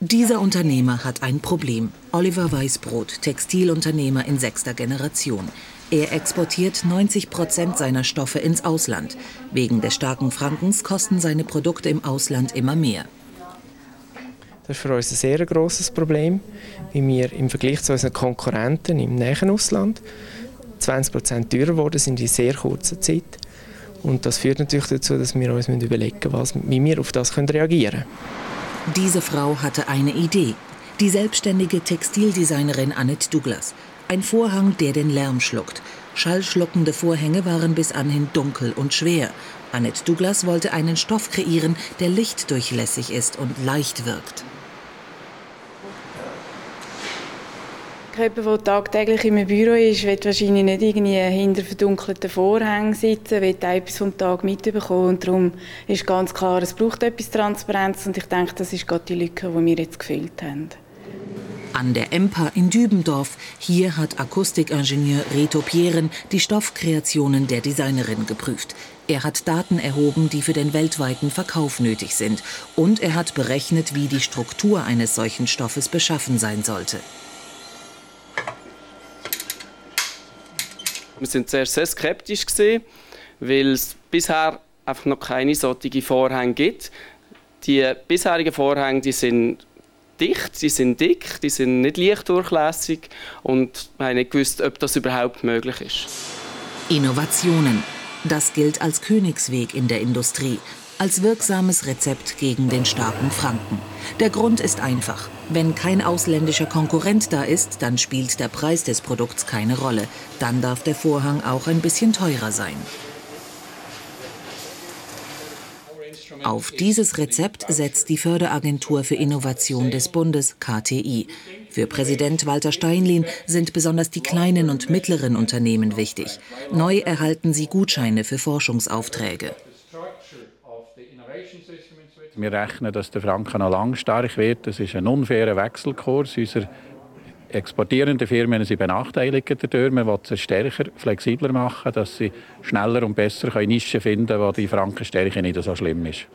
Dieser Unternehmer hat ein Problem. Oliver Weißbrot, Textilunternehmer in sechster Generation. Er exportiert 90 Prozent seiner Stoffe ins Ausland. Wegen des starken Frankens kosten seine Produkte im Ausland immer mehr. Das ist für uns ein sehr grosses Problem, weil wir im Vergleich zu unseren Konkurrenten im näheren Ausland 20 Prozent teurer geworden sind in sehr kurzer Zeit. Und das führt natürlich dazu, dass wir uns überlegen müssen, wie wir auf das reagieren können. Diese Frau hatte eine Idee. Die selbstständige Textildesignerin Annette Douglas. Ein Vorhang, der den Lärm schluckt. Schallschluckende Vorhänge waren bis anhin dunkel und schwer. Annette Douglas wollte einen Stoff kreieren, der lichtdurchlässig ist und leicht wirkt. Jemand, der tagtäglich im Büro ist, wird wahrscheinlich nicht irgendwie hinter verdunkelten Vorhängen sitzen, wird etwas vom Tag mitbekommen. Und darum ist ganz klar, es braucht etwas Transparenz. Und ich denke, das ist gerade die Lücke, die wir jetzt gefüllt haben. An der EMPA in Dübendorf. Hier hat Akustikingenieur Reto Pieren die Stoffkreationen der Designerin geprüft. Er hat Daten erhoben, die für den weltweiten Verkauf nötig sind. Und er hat berechnet, wie die Struktur eines solchen Stoffes beschaffen sein sollte. Wir sind zuerst sehr skeptisch gewesen, weil es bisher einfach noch keine solchen Vorhänge gibt. Die bisherigen Vorhänge, die sind dicht, sie sind dick, die sind nicht lichtdurchlässig und wir haben nicht gewusst, ob das überhaupt möglich ist. Innovationen. Das gilt als Königsweg in der Industrie als wirksames Rezept gegen den starken Franken. Der Grund ist einfach. Wenn kein ausländischer Konkurrent da ist, dann spielt der Preis des Produkts keine Rolle. Dann darf der Vorhang auch ein bisschen teurer sein. Auf dieses Rezept setzt die Förderagentur für Innovation des Bundes KTI. Für Präsident Walter Steinlin sind besonders die kleinen und mittleren Unternehmen wichtig. Neu erhalten sie Gutscheine für Forschungsaufträge. Wir rechnen, dass der Franken noch lang stark wird. Das ist ein unfairer Wechselkurs. Unsere exportierenden Firmen sind benachteiligt dadurch. Man will sie stärker, flexibler machen, dass sie schneller und besser Nischen finden können, wo die Frankenstärke nicht so schlimm ist.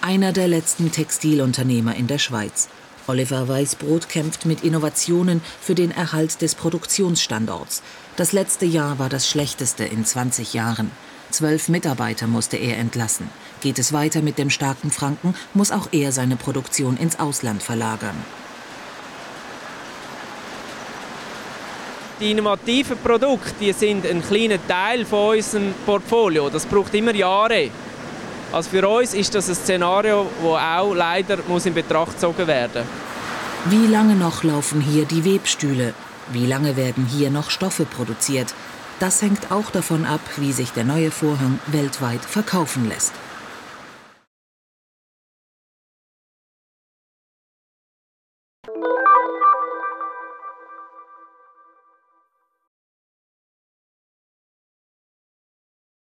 Einer der letzten Textilunternehmer in der Schweiz. Oliver Weißbrot kämpft mit Innovationen für den Erhalt des Produktionsstandorts. Das letzte Jahr war das schlechteste in 20 Jahren. Zwölf Mitarbeiter musste er entlassen. Geht es weiter mit dem starken Franken, muss auch er seine Produktion ins Ausland verlagern. Die innovativen Produkte die sind ein kleiner Teil von unserem Portfolio. Das braucht immer Jahre. Also für uns ist das ein Szenario, das auch leider muss in Betracht gezogen werden Wie lange noch laufen hier die Webstühle? Wie lange werden hier noch Stoffe produziert? Das hängt auch davon ab, wie sich der neue Vorhang weltweit verkaufen lässt.